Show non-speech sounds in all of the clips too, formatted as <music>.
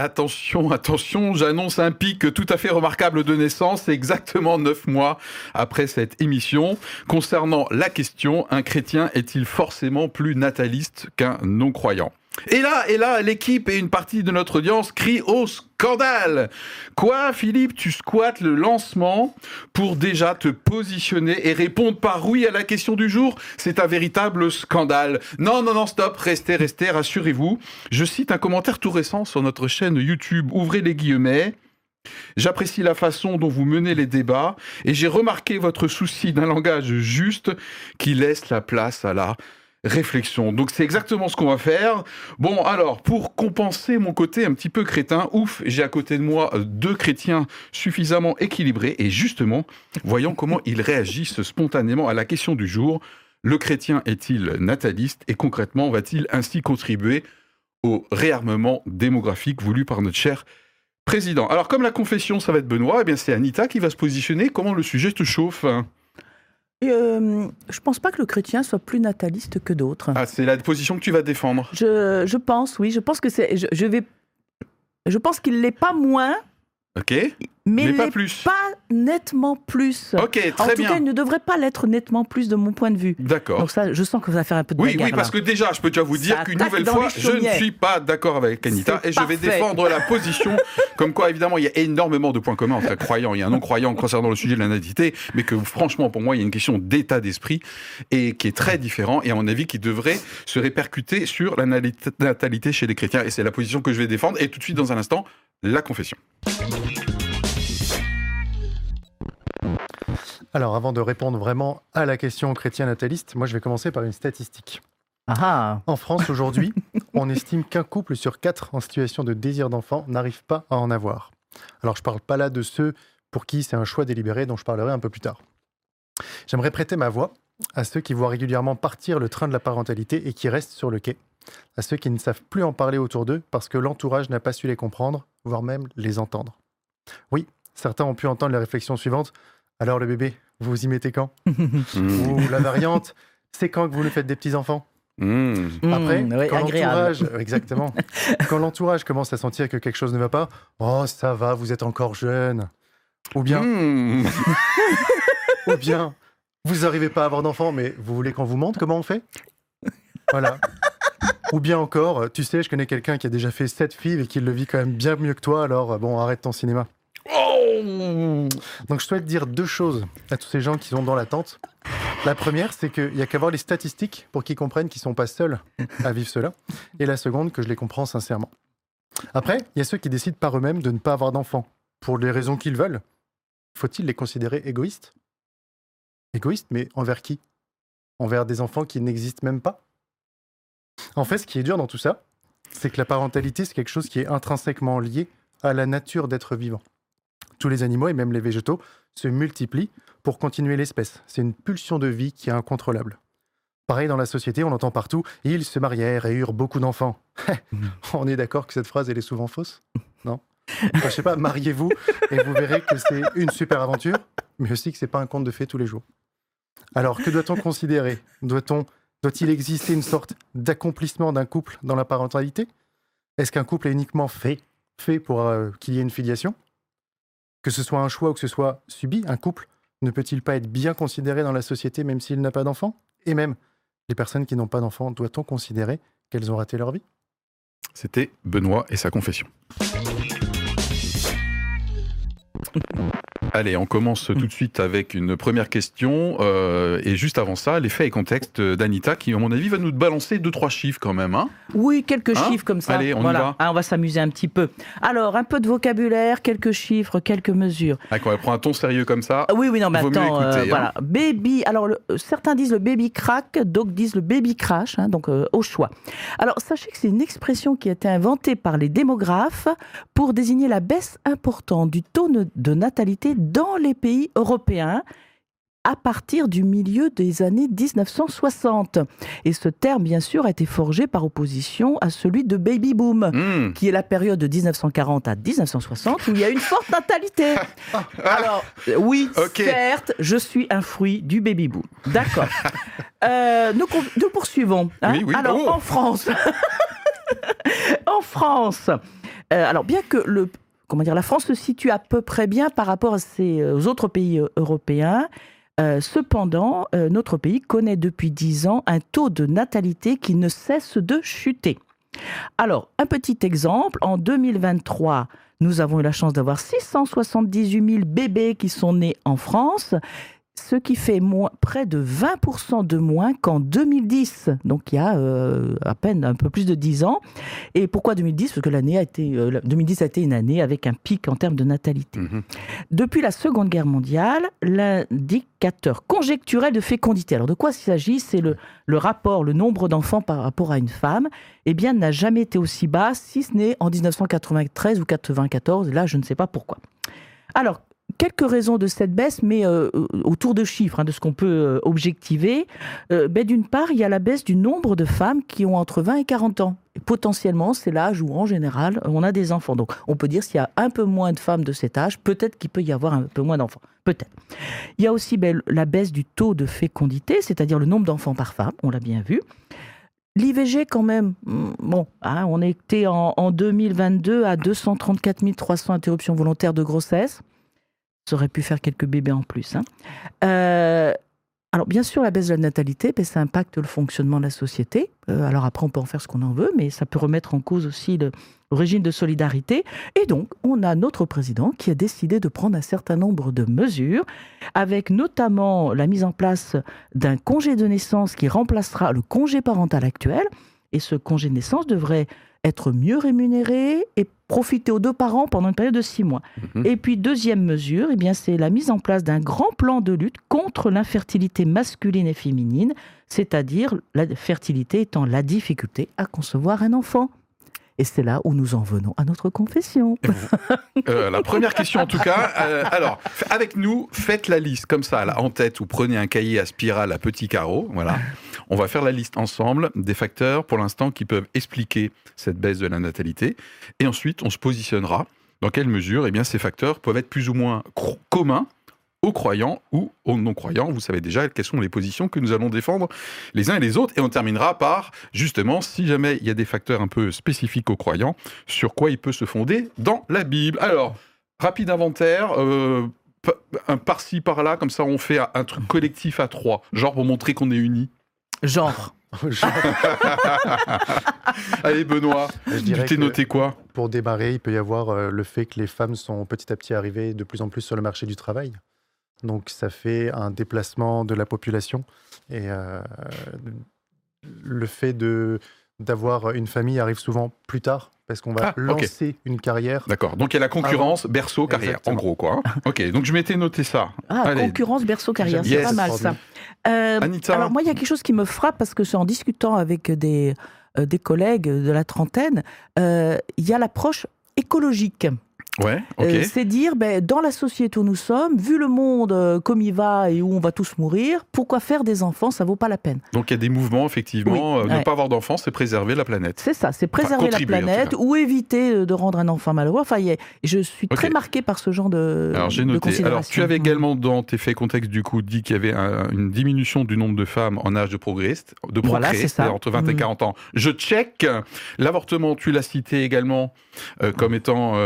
Attention, attention, j'annonce un pic tout à fait remarquable de naissance, exactement neuf mois après cette émission. Concernant la question, un chrétien est-il forcément plus nataliste qu'un non-croyant? Et là, et là, l'équipe et une partie de notre audience crient au scandale. Quoi, Philippe, tu squattes le lancement pour déjà te positionner et répondre par oui à la question du jour? C'est un véritable scandale. Non, non, non, stop, restez, restez, rassurez-vous. Je cite un commentaire tout récent sur notre chaîne YouTube. Ouvrez les guillemets. J'apprécie la façon dont vous menez les débats et j'ai remarqué votre souci d'un langage juste qui laisse la place à la réflexion. Donc c'est exactement ce qu'on va faire. Bon, alors, pour compenser mon côté un petit peu crétin, ouf, j'ai à côté de moi deux chrétiens suffisamment équilibrés et justement, voyons comment ils réagissent spontanément à la question du jour. Le chrétien est-il nataliste et concrètement va-t-il ainsi contribuer au réarmement démographique voulu par notre cher président? Alors comme la confession, ça va être Benoît, eh bien c'est Anita qui va se positionner. Comment le sujet te chauffe euh, je pense pas que le chrétien soit plus nataliste que d'autres. Ah, c'est la position que tu vas défendre. Je, je pense, oui. Je pense que c'est. Je, je, vais. Je pense qu'il l'est pas moins. Ok mais, pas plus. Pas nettement plus. Ok, très en tout bien. cas, il ne devrait pas l'être nettement plus de mon point de vue. D'accord. Donc ça, je sens que ça va faire un peu de Oui, bagarre, oui, parce là. que déjà, je peux déjà vous dire qu'une nouvelle fois, je ne suis pas d'accord avec Anita et je vais défendre la position <laughs> comme quoi, évidemment, il y a énormément de points communs entre un croyant et un non-croyant concernant le sujet de la mais que franchement, pour moi, il y a une question d'état d'esprit et qui est très différent et à mon avis qui devrait se répercuter sur la natalité chez les chrétiens et c'est la position que je vais défendre et tout de suite, dans un instant, la confession. Alors, avant de répondre vraiment à la question chrétien nataliste, moi je vais commencer par une statistique. Ah ah. En France, aujourd'hui, on estime qu'un couple sur quatre en situation de désir d'enfant n'arrive pas à en avoir. Alors, je ne parle pas là de ceux pour qui c'est un choix délibéré, dont je parlerai un peu plus tard. J'aimerais prêter ma voix à ceux qui voient régulièrement partir le train de la parentalité et qui restent sur le quai, à ceux qui ne savent plus en parler autour d'eux parce que l'entourage n'a pas su les comprendre, voire même les entendre. Oui, certains ont pu entendre les réflexions suivantes. Alors le bébé, vous vous y mettez quand Mmh. <laughs> Ou la variante, c'est quand que vous nous faites des petits-enfants Mmh. après, Mmh, oui, quand l'entourage, exactement, <laughs> quand l'entourage commence à sentir que quelque chose ne va pas, oh ça va, vous êtes encore jeune, ou bien, Mmh. <laughs> ou bien, vous n'arrivez pas à avoir d'enfants, mais vous voulez qu'on vous montre comment on fait? Voilà. Ou bien encore, tu sais, je connais quelqu'un qui a déjà fait sept filles et qui le vit quand même bien mieux que toi, alors euh, bon, arrête ton cinéma. Oh Donc je souhaite dire deux choses à tous ces gens qui sont dans l'attente. La première, c'est qu'il n'y a qu'à voir les statistiques pour qu'ils comprennent qu'ils ne sont pas seuls à vivre cela. Et la seconde, que je les comprends sincèrement. Après, il y a ceux qui décident par eux-mêmes de ne pas avoir d'enfants, pour les raisons qu'ils veulent. Faut-il les considérer égoïstes? Égoïstes, mais envers qui? Envers des enfants qui n'existent même pas? En fait, ce qui est dur dans tout ça, c'est que la parentalité, c'est quelque chose qui est intrinsèquement lié à la nature d'être vivant. Tous les animaux et même les végétaux se multiplient pour continuer l'espèce. C'est une pulsion de vie qui est incontrôlable. Pareil dans la société, on entend partout ils se marièrent et eurent beaucoup d'enfants. <laughs> on est d'accord que cette phrase elle est souvent fausse? Non Enfin, Je sais pas, mariez-vous et vous verrez que c'est une super aventure, mais aussi que c'est pas un conte de fées tous les jours. Alors que doit-on considérer? Doit-on doit-il exister une sorte d'accomplissement d'un couple dans la parentalité? Est-ce qu'un couple est uniquement fait fait pour euh, qu'il y ait une filiation? Que ce soit un choix ou que ce soit subi, un couple ne peut-il pas être bien considéré dans la société même s'il n'a pas d'enfant? Et même, les personnes qui n'ont pas d'enfant, doit-on considérer qu'elles ont raté leur vie? C'était Benoît et sa confession. Allez, on commence tout de suite avec une première question. euh, et juste avant ça, les faits et contextes d'Anita, qui, à mon avis, va nous balancer deux, trois chiffres quand même. Hein Oui, quelques Hein chiffres comme ça. Allez, on y voilà. va. Ah, on va s'amuser un petit peu. Alors, un peu de vocabulaire, quelques chiffres, quelques mesures. Ah, quand elle prend un ton sérieux comme ça, Oui, oui, non, mais attends, euh, hein. voilà. Baby, alors le- euh, certains disent le baby crack, d'autres disent le baby crash, hein, donc euh, au choix. Alors sachez que c'est une expression qui a été inventée par les démographes pour désigner la baisse importante du taux de- de natalité dans les pays européens à partir du milieu des années 1960. Et ce terme, bien sûr, a été forgé par opposition à celui de baby boom hmm, qui est la période de 1940 à 1960 où il y a une forte natalité. <laughs> Alors, euh, oui, certes, je suis un fruit du baby boom. D'accord. <laughs> Euh, nous, poursuivons. hein. Oui, oui, Alors, oh. en France, <laughs> en France, alors, bien que le, comment dire, la France se situe à peu près bien par rapport à ses, aux autres pays européens, cependant, notre pays connaît depuis 10 ans un taux de natalité qui ne cesse de chuter. Alors, un petit exemple, en 2023, nous avons eu la chance d'avoir 678 000 bébés qui sont nés en France ce qui fait près de 20% de moins qu'en 2010, donc il y a euh, à peine un peu plus de 10 ans. Et pourquoi 2010 Parce que l'année a été, 2010 euh, a été une année avec un pic en termes de natalité. Mhm. Depuis la Seconde Guerre mondiale, l'indicateur conjecturel de fécondité, alors de quoi il s'agit? C'est le, le rapport, le nombre d'enfants par rapport à une femme, eh bien, n'a jamais été aussi bas, si ce n'est en 1993 ou 1994, là je ne sais pas pourquoi. Alors, quelques raisons de cette baisse, mais euh, autour de chiffres, hein, de ce qu'on peut euh, objectiver. Euh, ben, d'une part, il y a la baisse du nombre de femmes qui ont entre 20 et 40 ans. potentiellement, c'est l'âge où, en général, on a des enfants. Donc, on peut dire s'il y a un peu moins de femmes de cet âge, peut-être qu'il peut y avoir un peu moins d'enfants. Peut-être. Il y a aussi ben, la baisse du taux de fécondité, c'est-à-dire le nombre d'enfants par femme, on l'a bien vu. L'IVG, quand même, hmm, bon, hein, on était en, en 2022 à 234 300 interruptions volontaires de grossesse. Aurait pu faire quelques bébés en plus. Hein. Euh, alors bien sûr, la baisse de la natalité, ben, ça impacte le fonctionnement de la société. Euh, alors après, on peut en faire ce qu'on en veut, mais ça peut remettre en cause aussi le, régime de solidarité. Et donc, on a notre président qui a décidé de prendre un certain nombre de mesures, avec notamment la mise en place d'un congé de naissance qui remplacera le congé parental actuel. Et ce congé de naissance devrait être mieux rémunéré et profiter aux deux parents pendant une période de six mois. Mhm. Et puis, deuxième mesure, eh bien, c'est la mise en place d'un grand plan de lutte contre l'infertilité masculine et féminine, c'est-à-dire la fertilité étant la difficulté à concevoir un enfant. Et c'est là où nous en venons à notre confession. Euh, la première question en tout cas. Euh, alors, avec nous, faites la liste comme ça, là, en tête, ou prenez un cahier à spirale à petits carreaux. Voilà. On va faire la liste ensemble des facteurs pour l'instant qui peuvent expliquer cette baisse de la natalité. Et ensuite, on se positionnera dans quelle mesure eh bien, ces facteurs peuvent être plus ou moins communs aux croyants ou aux non-croyants. Vous savez déjà quelles sont les positions que nous allons défendre les uns et les autres. Et on terminera par, justement, si jamais il y a des facteurs un peu spécifiques aux croyants, sur quoi il peut se fonder dans la Bible. Alors, rapide inventaire. Euh, un par-ci, par-là, comme ça on fait un truc collectif à trois, genre pour montrer qu'on est unis. Genre. <laughs> Allez Benoît, tu t'es noté quoi? Pour démarrer, il peut y avoir euh, le fait que les femmes sont petit à petit arrivées de plus en plus sur le marché du travail. Donc ça fait un déplacement de la population. Et euh, le fait de d'avoir une famille arrive souvent plus tard parce qu'on va ah, lancer une carrière. D'accord. Donc il y a la concurrence berceau carrière en gros quoi. Hein. ok. Donc je m'étais noté ça. Ah concurrence berceau carrière, c'est pas mal ça. Euh, alors moi il y a quelque chose qui me frappe parce que c'est en discutant avec des euh, des collègues de la trentaine, il y a l'approche écologique. Ouais, euh, c'est dire, ben, dans la société où nous sommes, vu le monde euh, comme il va et où on va tous mourir, pourquoi faire des enfants Ça vaut pas la peine. Donc il y a des mouvements, effectivement. Euh, ne pas avoir d'enfants, c'est préserver la planète. C'est ça, c'est préserver la planète ou éviter de rendre un enfant malheureux. Enfin, je suis très marqué par ce genre de. Alors j'ai noté. Alors tu avais également dans tes faits contexte du coup dit qu'il y avait une diminution du nombre de femmes en âge de progrès, de progrès, entre 20 et 40 mm. ans. Je check. L'avortement, tu l'as cité également comme étant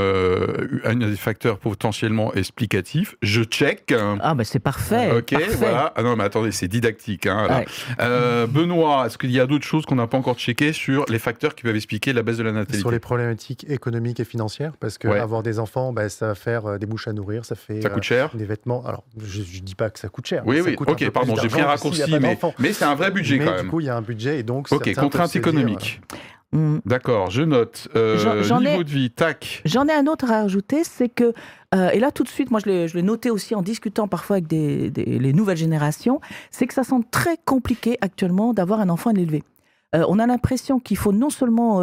un des facteurs potentiellement explicatifs. Je check. Ah, ben c'est parfait. Ok, voilà. Ah non, mais attendez, c'est didactique. Hein, euh, Benoît, est-ce qu'il y a d'autres choses qu'on n'a pas encore checkées sur les facteurs qui peuvent expliquer la baisse de la natalité? Sur les problématiques économiques et financières, parce que avoir des enfants, bah, ça va faire euh, des bouches à nourrir, ça fait ça coûte cher? Euh, des vêtements. Alors, je ne dis pas que ça coûte cher. Oui, oui, ok, pardon, j'ai pris un raccourci, mais, mais c'est un vrai budget mais quand même. Du coup, il y a un budget et donc. Ok, contrainte économique. Mm. D'accord, je note. Euh, niveau de vie, tac. J'en ai un autre à ajouter, c'est que, euh, et là tout de suite, moi je l'ai noté aussi en discutant parfois avec des, les nouvelles générations, c'est que ça semble très compliqué actuellement d'avoir un enfant de l'élever. Euh, on a l'impression qu'il faut non seulement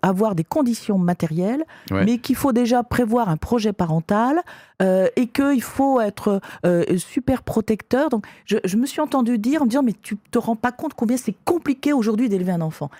avoir des conditions matérielles, mais qu'il faut déjà prévoir un projet parental et qu'il faut être super protecteur. Donc, je, je, me suis entendu dire en me disant, mais tu te rends pas compte combien c'est compliqué aujourd'hui d'élever un enfant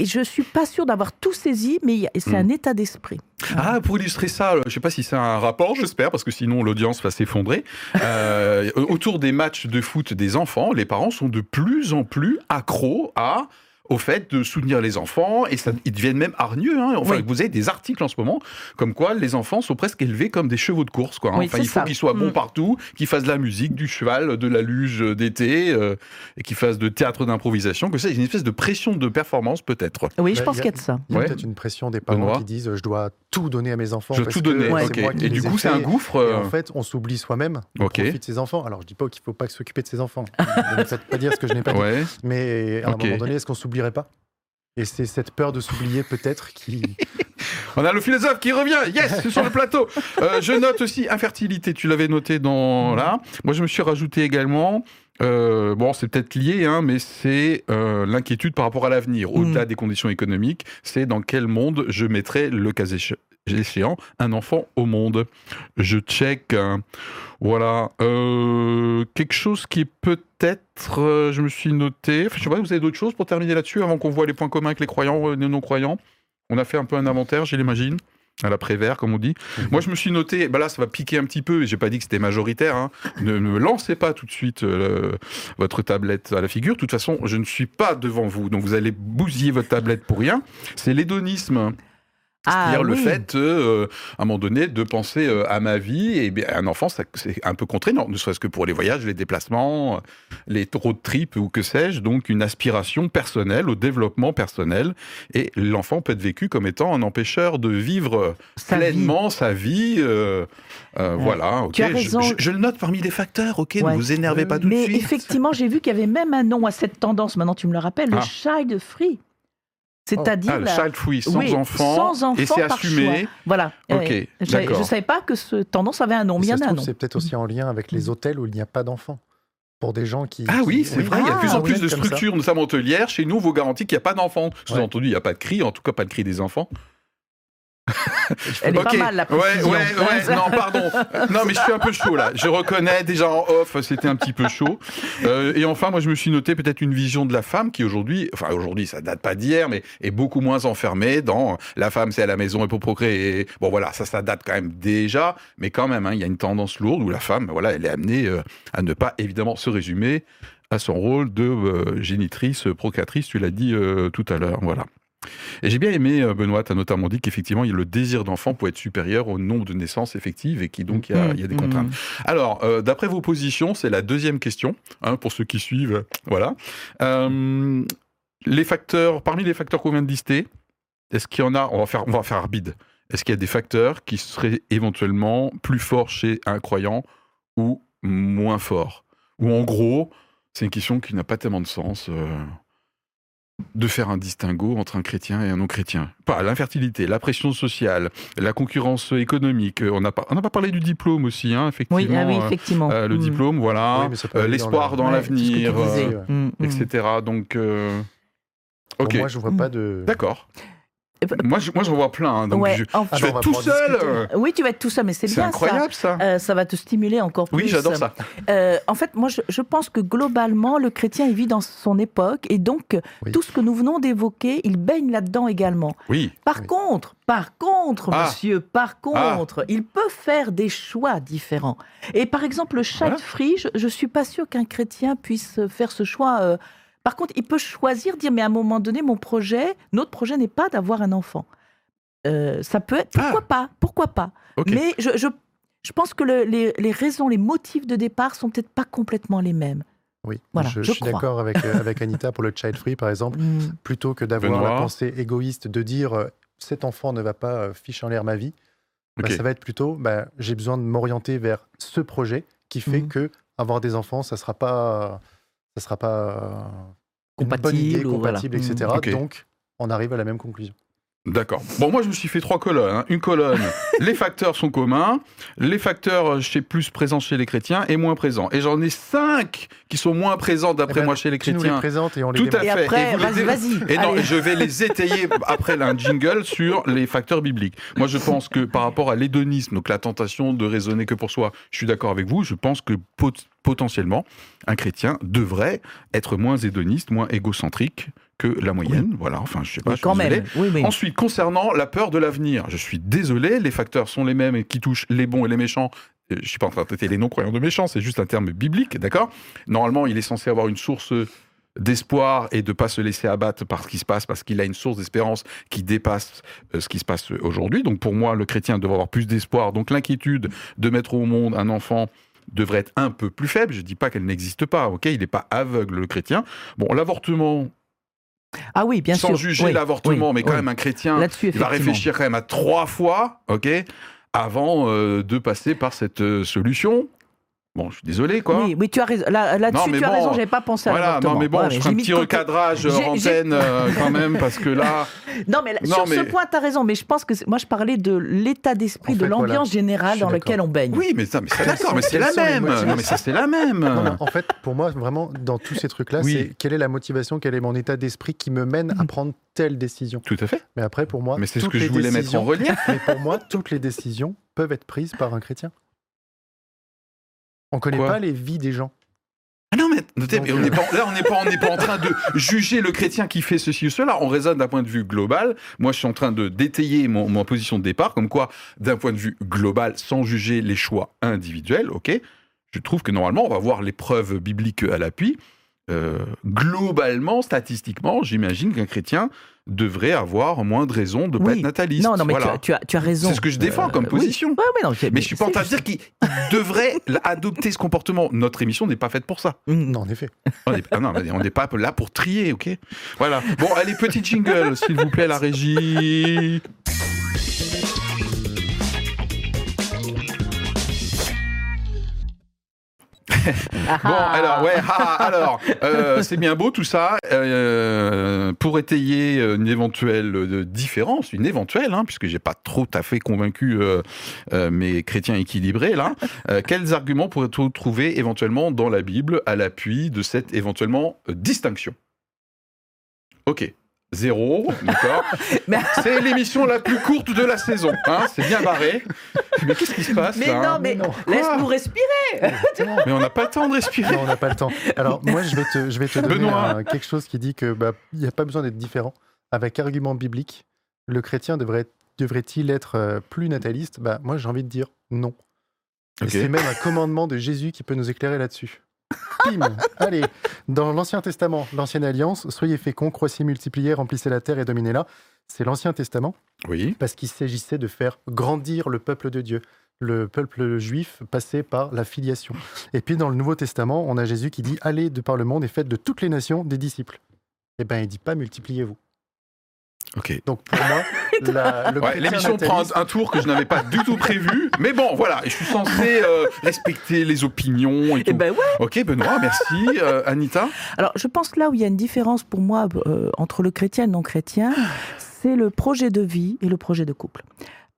et je suis pas sûre d'avoir tout saisi, mais c'est un hmm. état d'esprit. Ah, pour illustrer ça, je ne sais pas si c'est un rapport, j'espère, parce que sinon l'audience va s'effondrer. Euh, <laughs> autour des matchs de foot des enfants, les parents sont de plus en plus accros à au fait de soutenir les enfants et ça, ils deviennent même hargneux. Hein. Enfin, Oui. vous avez des articles en ce moment comme quoi les enfants sont presque élevés comme des chevaux de course. Quoi, hein. Oui, enfin, c'est il faut qu'ils soient bons Mm. partout, qu'ils fassent de la musique, du cheval, de la luge d'été euh, et qu'ils fassent de théâtre d'improvisation. Que ça, il y a une espèce de pression de performance peut-être. Oui, je Bah, pense qu'il y a de ça. Il y a Ouais. peut-être une pression des parents Benoît. qui disent je dois tout donner à mes enfants. Je dois tout donner. c'est ok. moi qui Et du coup, c'est un gouffre. Et euh, en fait, on s'oublie soi-même au Ok. profit de ses enfants. Alors, je dis pas qu'il faut pas s'occuper de ses enfants. <laughs> Je ne pas dire ce que je n'ai pas dit. ouais. Mais à un moment donné, est-ce qu'on s'oublierait pas Et c'est cette peur de s'oublier peut-être qui. <laughs> On a le philosophe qui revient. Yes, c'est sur le plateau. Euh, je note aussi infertilité. Tu l'avais noté dans là. Moi, je me suis rajouté également. euh, bon, c'est peut-être lié, hein, mais c'est euh, l'inquiétude par rapport à l'avenir, au-delà des conditions économiques. C'est dans quel monde je mettrai le cas éche- échéant un enfant au monde. Je check. hein. voilà. Euh, quelque chose qui est peut-être, euh, je me suis noté. Enfin, je sais pas, vous avez d'autres choses pour terminer là-dessus avant qu'on voit les points communs avec les croyants, euh, les non-croyants? On a fait un peu un inventaire, je l'imagine, à l'après-vert, comme on dit. Moi, je me suis noté, bah là, ça va piquer un petit peu, et j'ai pas dit que c'était majoritaire. hein. Ne me lancez pas tout de suite euh, votre tablette à la figure. De toute façon, je ne suis pas devant vous, donc vous allez bousiller votre tablette pour rien. C'est l'hédonisme. Ah, C'est-à-dire le oui. fait, euh, à un moment donné, de penser euh, à ma vie. Et bien, un enfant, c'est un peu contraignant, ne serait-ce que pour les voyages, les déplacements, les road trips ou que sais-je. Donc, une aspiration personnelle au développement personnel. Et l'enfant peut être vécu comme étant un empêcheur de vivre Sa vie. pleinement sa vie. euh, Ouais. Voilà. ok. Tu as Je- raison. Je, je le note parmi les facteurs. Ok, Ouais. ne vous énervez pas tout Mais de suite. effectivement, j'ai vu qu'il y avait même un nom à cette tendance, maintenant tu me le rappelles, le Ah. child free. C'est-à-dire Ah, le la- child free, sans Oui, enfant, sans et enfant c'est par assumé. Voilà. Ok, Ouais. Je ne savais pas que ce tendance avait un nom, mais il y ça en se a un trouve, nom. c'est peut-être aussi en lien avec les hôtels où il n'y a pas d'enfants. Pour des gens qui. Ah oui, c'est vrai, il y a de plus en plus oui, de structures, notamment hôtelières. Chez nous, vous garantit qu'il n'y a pas d'enfants. Sous-entendu, il n'y a pas de cri, en tout cas pas de cri des enfants. <laughs> Elle est pas mal, la Ouais, précision. ouais, ouais, <laughs> non, pardon. Non, mais je suis un peu chaud là. Je reconnais déjà en off, c'était un petit peu chaud. Euh, et enfin, moi, je me suis noté peut-être une vision de la femme qui aujourd'hui, enfin aujourd'hui, ça date pas d'hier, mais est beaucoup moins enfermée dans la femme, c'est à la maison et pour procréer. Bon, voilà, ça, ça date quand même déjà, mais quand même, hein, il y a une tendance lourde où la femme, voilà, elle est amenée euh, à ne pas évidemment se résumer à son rôle de euh, génitrice, procréatrice. Tu l'as dit tout à l'heure, voilà. Et j'ai bien aimé, euh, Benoît, tu as notamment dit qu'effectivement, le désir d'enfant peut être supérieur au nombre de naissances effectives et qui donc il y a, il y a des contraintes. Alors, euh, d'après vos positions, c'est la deuxième question, hein, pour ceux qui suivent. Voilà. Euh, les facteurs, parmi les facteurs qu'on vient de lister, est-ce qu'il y en a, on va faire, on va faire est-ce qu'il y a des facteurs qui seraient éventuellement plus forts chez un croyant ou moins forts? Ou en gros, c'est une question qui n'a pas tellement de sens. euh, de faire un distinguo entre un chrétien et un non-chrétien. Pas l'infertilité, la pression sociale, la concurrence économique. euh, On n'a pas, on n'a pas parlé du diplôme aussi, hein, effectivement. Oui, ah oui, euh, effectivement. euh, le Mm. diplôme, voilà, Oui, mais ça peut euh, l'espoir dans Ouais, l'avenir, disais. euh, Mm, mm. etc. Donc, euh, moi, je vois pas de. d'accord. Moi, je- moi, j'en vois plein. hein, donc, Ouais, je, en- Ah je bah, vais être tout seul. discuter. euh, Oui, tu vas être tout ça, mais c'est C'est bien incroyable, ça. ça. Euh, ça va te stimuler encore plus. oui, j'adore ça. Euh, en fait, moi, je, je pense que globalement, le chrétien, il vit dans son époque, et donc Oui. tout ce que nous venons d'évoquer, il baigne là-dedans également. Oui, Par Oui. contre, par contre, Ah. monsieur, par contre, il peut faire des choix différents. Et par exemple, le child Voilà. free, je, je suis pas sûre qu'un chrétien puisse faire ce choix. Par contre, il peut choisir, dire, mais à un moment donné, mon projet, notre projet n'est pas d'avoir un enfant. Euh, ça peut être, pourquoi pas, pourquoi pas. Mais je, je, je pense que le- les, les raisons, les motifs de départ sont peut-être pas complètement les mêmes. Oui, Voilà, je, je je suis d'accord avec, euh, avec <laughs> Anita pour le child free, par exemple. Mm. Plutôt que d'avoir la pensée égoïste de dire euh, cet enfant ne va pas ficher en l'air ma vie, bah, ça va être plutôt bah, j'ai besoin de m'orienter vers ce projet qui fait Mhm. que avoir des enfants, ça sera pas, ça sera pas euh, Compatible idée, ou voilà. compatible, etc. Ok. Donc, on arrive à la même conclusion. D'accord. Bon, moi, je me suis fait trois colonnes. hein. Une colonne, <laughs> les facteurs sont communs. Les facteurs, euh, chez plus présents chez les chrétiens et moins présents. Et j'en ai cinq qui sont moins présents d'après Eh ben, moi chez les Tu nous les chrétiens. présentes et on les Tout à. Et fait. après, Et vas-y. Et non, allez. je vais les étayer après un jingle sur les facteurs bibliques. Moi, je pense que par rapport à l'hédonisme, donc la tentation de raisonner que pour soi, je suis d'accord avec vous. Je pense que pot- potentiellement, un chrétien devrait être moins hédoniste, moins égocentrique que la moyenne. Voilà, enfin, je sais pas. Oui, je suis quand désolé. même. Oui. Ensuite, concernant la peur de l'avenir, je suis désolé, les facteurs sont les mêmes et qui touchent les bons et les méchants. Euh, Je suis pas en train de traiter les non-croyants de méchants, c'est juste un terme biblique, d'accord? Normalement, il est censé avoir une source d'espoir et de pas se laisser abattre par ce qui se passe parce qu'il a une source d'espérance qui dépasse euh, ce qui se passe aujourd'hui. Donc pour moi, le chrétien devrait avoir plus d'espoir. Donc l'inquiétude de mettre au monde un enfant devrait être un peu plus faible. Je dis pas qu'elle n'existe pas, ok? Il n'est pas aveugle, le chrétien. Bon, l'avortement, Ah oui, bien sans sûr. juger Oui, l'avortement, oui, mais quand oui. même un chrétien il va réfléchir quand même à trois fois, ok, avant euh, de passer par cette euh, solution. Bon, je suis désolé, quoi. Oui, oui, tu as raison. Là, là-dessus, mais tu as bon, raison, j'avais pas pensé à Voilà, l'avortement. non mais bon, Ouais, je ferai un petit recadrage hors j'ai- antenne euh, <laughs> quand même, parce que là, Non, mais là, Non, sur mais- ce point, tu as raison, mais je pense que moi, je parlais de l'état d'esprit, En de voilà. l'ambiance générale dans laquelle on baigne. oui, mais ça, mais c'est d'accord, mais c'est la même. Non, mais ça, c'est la même. Non, en fait, pour moi, vraiment, dans tous ces trucs-là, Oui. c'est quelle est la motivation, quel est mon état d'esprit qui me mène à prendre telle décision. Tout à fait. Mais après, pour moi, Mais c'est ce que je voulais mettre en relief. <laughs> Mais pour moi, toutes les décisions peuvent être prises par un chrétien. On connaît Quoi pas les vies des gens. Ah non, mais notez, Donc, on euh, pas, là, on n'est pas, on n'est pas en train de juger le chrétien qui fait ceci ou cela. On raisonne d'un point de vue global. Moi, je suis en train de détailler mon, mon position de départ, comme quoi, d'un point de vue global, sans juger les choix individuels, ok, je trouve que normalement, on va voir les preuves bibliques à l'appui. Euh, globalement, statistiquement, j'imagine qu'un chrétien devrait avoir moins de raisons de ne pas Oui. être nataliste. Non, non, mais Voilà. tu, as, tu, as, tu as raison. C'est ce que je défends comme oui. position. Ouais, ouais, non, Mais je suis pas en train de dire qu'il il <laughs> devrait adopter ce comportement. Notre émission n'est pas faite pour ça. Mm. Non, en effet. On est- ah non, mais on n'est pas là pour trier, ok? Voilà. Bon, allez, petit jingle, s'il vous plaît, la régie. Bon, ah. alors, ouais, ah, alors, euh, c'est bien beau tout ça. Euh, pour étayer une éventuelle euh, différence, une éventuelle, hein, puisque j'ai pas trop à fait convaincu mes chrétiens équilibrés là, quels arguments pourrait-on trouver éventuellement dans la Bible à l'appui de cette éventuellement distinction? Ok. Zéro, d'accord. <laughs> Mais- C'est l'émission la plus courte de la saison, hein, c'est bien barré. Mais qu'est-ce qui se passe Mais là hein non, mais non. laisse-nous respirer. <laughs> Mais on n'a pas le temps de respirer. Non, on n'a pas le temps. Alors, moi, je vais te, je vais te donner Benoît. un- quelque chose qui dit que bah, il n'y a pas besoin d'être différent. Avec argument biblique, le chrétien devrait, devrait-il être euh, plus nataliste? Bah, Moi, j'ai envie de dire non. Et c'est même un commandement de Jésus qui peut nous éclairer là-dessus. Allez, dans l'Ancien Testament, l'Ancienne Alliance, soyez féconds, croissez, multipliez, remplissez la terre et dominez-la. C'est l'Ancien Testament Oui. parce qu'il s'agissait de faire grandir le peuple de Dieu. Le peuple juif passait par la filiation. Et puis dans le Nouveau Testament, on a Jésus qui dit Allez de par le monde et faites de toutes les nations des disciples. Eh bien, il dit pas multipliez-vous. Ok. Donc pour moi, Ouais, l'émission prend un, un tour que je n'avais pas du tout prévu. Mais bon, voilà, je suis censé euh, respecter les opinions et tout. Eh ben ouais. Ok, Benoît, merci. Euh, Anita Alors, je pense que là où il y a une différence pour moi euh, entre le chrétien et le non-chrétien, c'est le projet de vie et le projet de couple.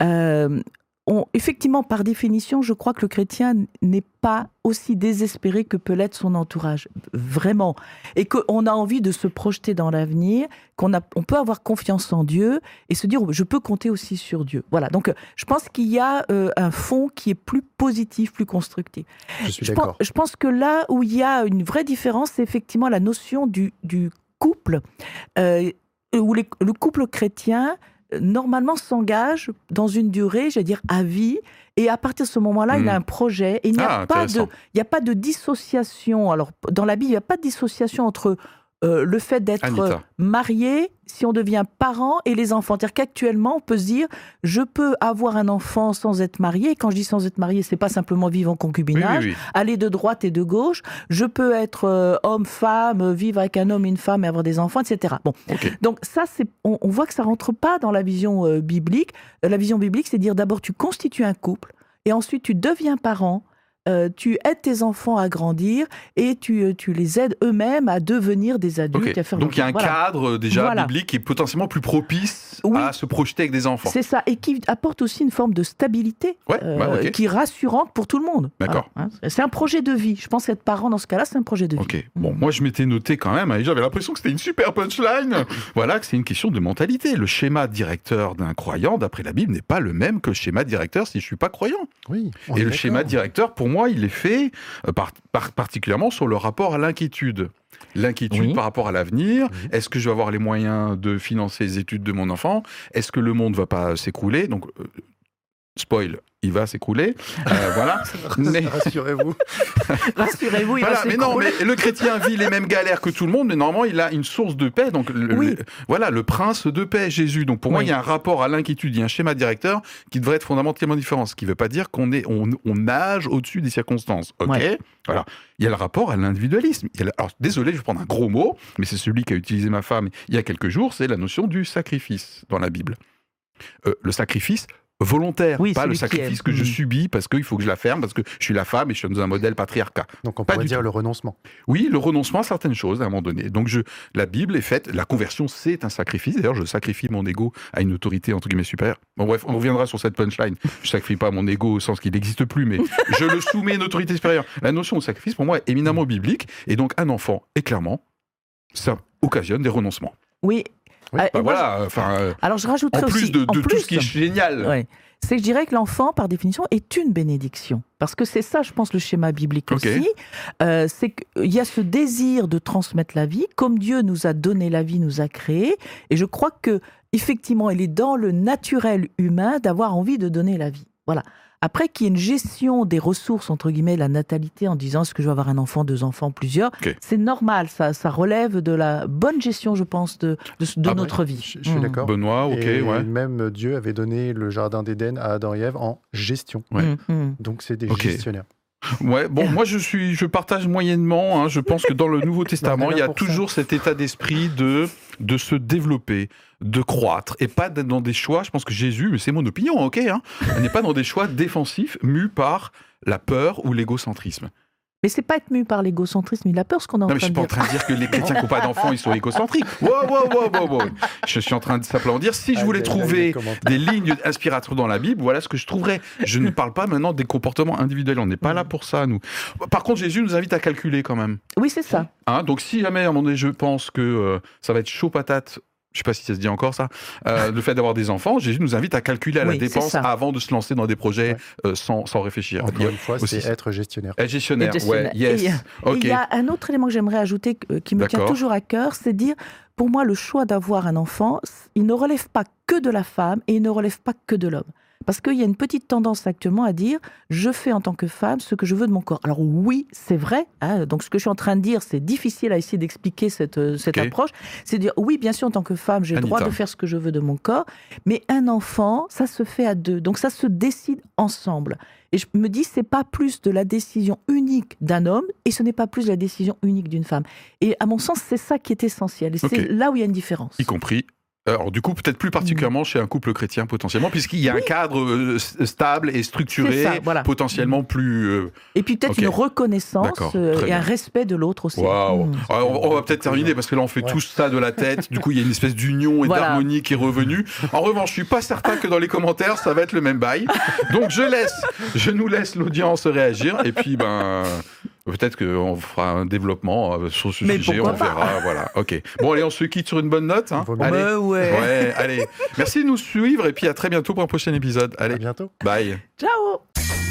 Euh, on- effectivement, par définition, je crois que le chrétien n'est pas aussi désespéré que peut l'être son entourage, vraiment, et qu'on a envie de se projeter dans l'avenir, qu'on on peut avoir confiance en Dieu et se dire je peux compter aussi sur Dieu. Voilà. Donc, euh, je pense qu'il y a euh, un fond qui est plus positif, plus constructif. Je suis Je pense, je pense que là où il y a une vraie différence, c'est effectivement la notion du, du couple, euh, où les- le couple chrétien, normalement, s'engage dans une durée, j'allais dire, à vie. Et à partir de ce moment-là, il a un projet. Et il n'y a, Ah, pas de, il a pas de dissociation. Alors, dans la Bible, il n'y a pas de dissociation entre euh, le fait d'être marié, si on devient parent, et les enfants. C'est-à-dire qu'actuellement, on peut se dire, je peux avoir un enfant sans être marié. Et quand je dis sans être marié, c'est pas simplement vivre en concubinage oui, oui. aller de droite et de gauche. Je peux être euh, homme, femme, euh, vivre avec un homme et une femme et avoir des enfants, etc. Bon, donc ça, c'est, on, on voit que ça rentre pas dans la vision euh, biblique. La vision biblique, c'est dire d'abord tu constitues un couple et ensuite tu deviens parent. Euh, tu aides tes enfants à grandir et tu, euh, tu les aides eux-mêmes à devenir des adultes. À faire Donc il y a un Voilà. cadre euh, déjà Voilà. biblique qui est potentiellement plus propice Oui. à se projeter avec des enfants. C'est ça, et qui apporte aussi une forme de stabilité Ouais, euh, ok. qui est rassurante pour tout le monde. D'accord. Voilà, hein. C'est un projet de vie. Je pense qu'être parent dans ce cas-là, c'est un projet de vie. Ok. Bon, moi je m'étais noté quand même, et j'avais l'impression que c'était une super punchline. <laughs> voilà, que c'est une question de mentalité. Le schéma directeur d'un croyant, d'après la Bible, n'est pas le même que le schéma directeur si je suis pas croyant. Oui. Et le schéma directeur, pour moi, il est fait euh, par- par- particulièrement sur le rapport à l'inquiétude. L'inquiétude Oui. par rapport à l'avenir. Oui. Est-ce que je vais avoir les moyens de financer les études de mon enfant? Est-ce que le monde va pas s'écrouler? Donc, euh, spoil, il va s'écrouler. Euh, voilà. <laughs> Mais- Rassurez-vous. <laughs> Rassurez-vous, il va Voilà, mais non, mais le chrétien vit les mêmes galères que tout le monde, mais normalement, il a une source de paix. Donc, le- Oui. le- voilà, le prince de paix, Jésus. Donc, pour moi, il y a un rapport à l'inquiétude, il y a un schéma directeur qui devrait être fondamentalement différent. Ce qui ne veut pas dire qu'on est, on, on nage au-dessus des circonstances. Ok. Ouais. Voilà. Il y a le rapport à l'individualisme. Alors, désolé, je vais prendre un gros mot, mais c'est celui qu'a utilisé ma femme il y a quelques jours. C'est la notion du sacrifice dans la Bible. Euh, le sacrifice volontaire, Oui, pas le sacrifice est- que je Mhm. subis parce qu'il faut que je la ferme, parce que je suis la femme et je suis dans un modèle patriarcat. Donc on Pas pourrait du dire tout. le renoncement. Oui, le renoncement à certaines choses à un moment donné. Donc je, la Bible est faite, la conversion c'est un sacrifice. D'ailleurs, je sacrifie mon ego à une autorité entre guillemets supérieure. Bon bref, on reviendra sur cette punchline. Je sacrifie pas mon ego au sens qu'il n'existe plus, mais <laughs> je le soumets à une autorité supérieure. La notion de sacrifice pour moi est éminemment biblique et donc un enfant, et clairement, ça occasionne des renoncements. Oui. Oui, Euh, Bah moi, voilà, enfin, euh, je- alors je en plus aussi, de, en de tout plus, ce qui est génial. Ouais. C'est que je dirais que l'enfant, par définition, est une bénédiction. Parce que c'est ça, je pense, le schéma biblique aussi. Euh, c'est qu'il y a ce désir de transmettre la vie, comme Dieu nous a donné la vie, nous a créé. Et je crois que, effectivement, il est dans le naturel humain d'avoir envie de donner la vie. Voilà. Après qu'il y ait une gestion des ressources, entre guillemets, la natalité, en disant est-ce que je vais avoir un enfant, deux enfants, plusieurs, c'est normal. Ça, ça relève de la bonne gestion, je pense, de, de, de Ah, notre vie. Je, je suis Mm. d'accord. Benoît, ok, et ouais. même Dieu avait donné le jardin d'Éden à Adam et Ève en gestion. Ouais. Mm, mm. Donc c'est des gestionnaires. Ouais, bon, moi je suis, je partage moyennement. hein. Je pense que dans le Nouveau <laughs> Testament, il y a ça. toujours cet état d'esprit de de se développer, de croître, et pas d'être dans des choix. Je pense que Jésus, mais c'est mon opinion, ok, hein, n'est pas dans des choix défensifs mus par la peur ou l'égocentrisme. Mais c'est pas être mu par l'égocentrisme, il a peur ce qu'on est en Non, mais je train suis de pas en dire. train de dire que les <laughs> chrétiens qui n'ont pas d'enfants, ils sont égocentriques. Wow, wow, wow, wow, wow. Je suis en train de simplement dire, si je voulais aïe, aïe, trouver des lignes inspiratoires dans la Bible, voilà ce que je trouverais. Je ne parle pas maintenant des comportements individuels. On n'est pas là pour ça, nous. Par contre, Jésus nous invite à calculer quand même. Oui, c'est ça. Hein, donc, si jamais à un moment donné, je pense que euh, ça va être chaud patate. Je sais pas si ça se dit encore ça. euh, le fait d'avoir des enfants, Jésus nous invite à calculer à la Oui, dépense avant de se lancer dans des projets Ouais. euh, sans, sans réfléchir. Encore a- une fois, c'est être gestionnaire. être gestionnaire, gestionnaire. ouais, yes. Et, euh, Et ok. il y a un autre élément que j'aimerais ajouter euh, qui me tient toujours à cœur, c'est dire, pour moi, le choix d'avoir un enfant, il ne relève pas que de la femme et il ne relève pas que de l'homme. Parce qu'il y a une petite tendance actuellement à dire, je fais en tant que femme ce que je veux de mon corps. Alors oui, c'est vrai. hein, donc ce que je suis en train de dire, c'est difficile à essayer d'expliquer cette, euh, cette approche. C'est dire, oui, bien sûr, en tant que femme, j'ai le droit de faire ce que je veux de mon corps. Mais un enfant, ça se fait à deux. Donc ça se décide ensemble. Et je me dis, c'est pas plus de la décision unique d'un homme et ce n'est pas plus de la décision unique d'une femme. Et à mon sens, c'est ça qui est essentiel. Et c'est là où il y a une différence. y compris. Alors, du coup, peut-être plus particulièrement chez un couple chrétien, potentiellement, puisqu'il y a un cadre euh, stable et structuré, ça, voilà. potentiellement plus. euh, Et puis peut-être une reconnaissance euh, et un respect de l'autre aussi. Waouh Mm. Alors, on, on va peut-être terminer parce que là, on fait Ouais. tout ça de la tête. Du coup, il y a une espèce d'union et Voilà. d'harmonie qui est revenue. En revanche, je suis pas certain que dans les commentaires, ça va être le même bail. Donc, je laisse, je nous laisse l'audience réagir. Et puis, ben. Peut-être qu'on fera un développement euh, sur ce Mais sujet, on verra. Voilà, ok. Bon, allez, on se quitte sur une bonne note. hein. Allez. Ouais. Ouais, allez. Merci de nous suivre et puis à très bientôt pour un prochain épisode. À Allez, bientôt. bye. Ciao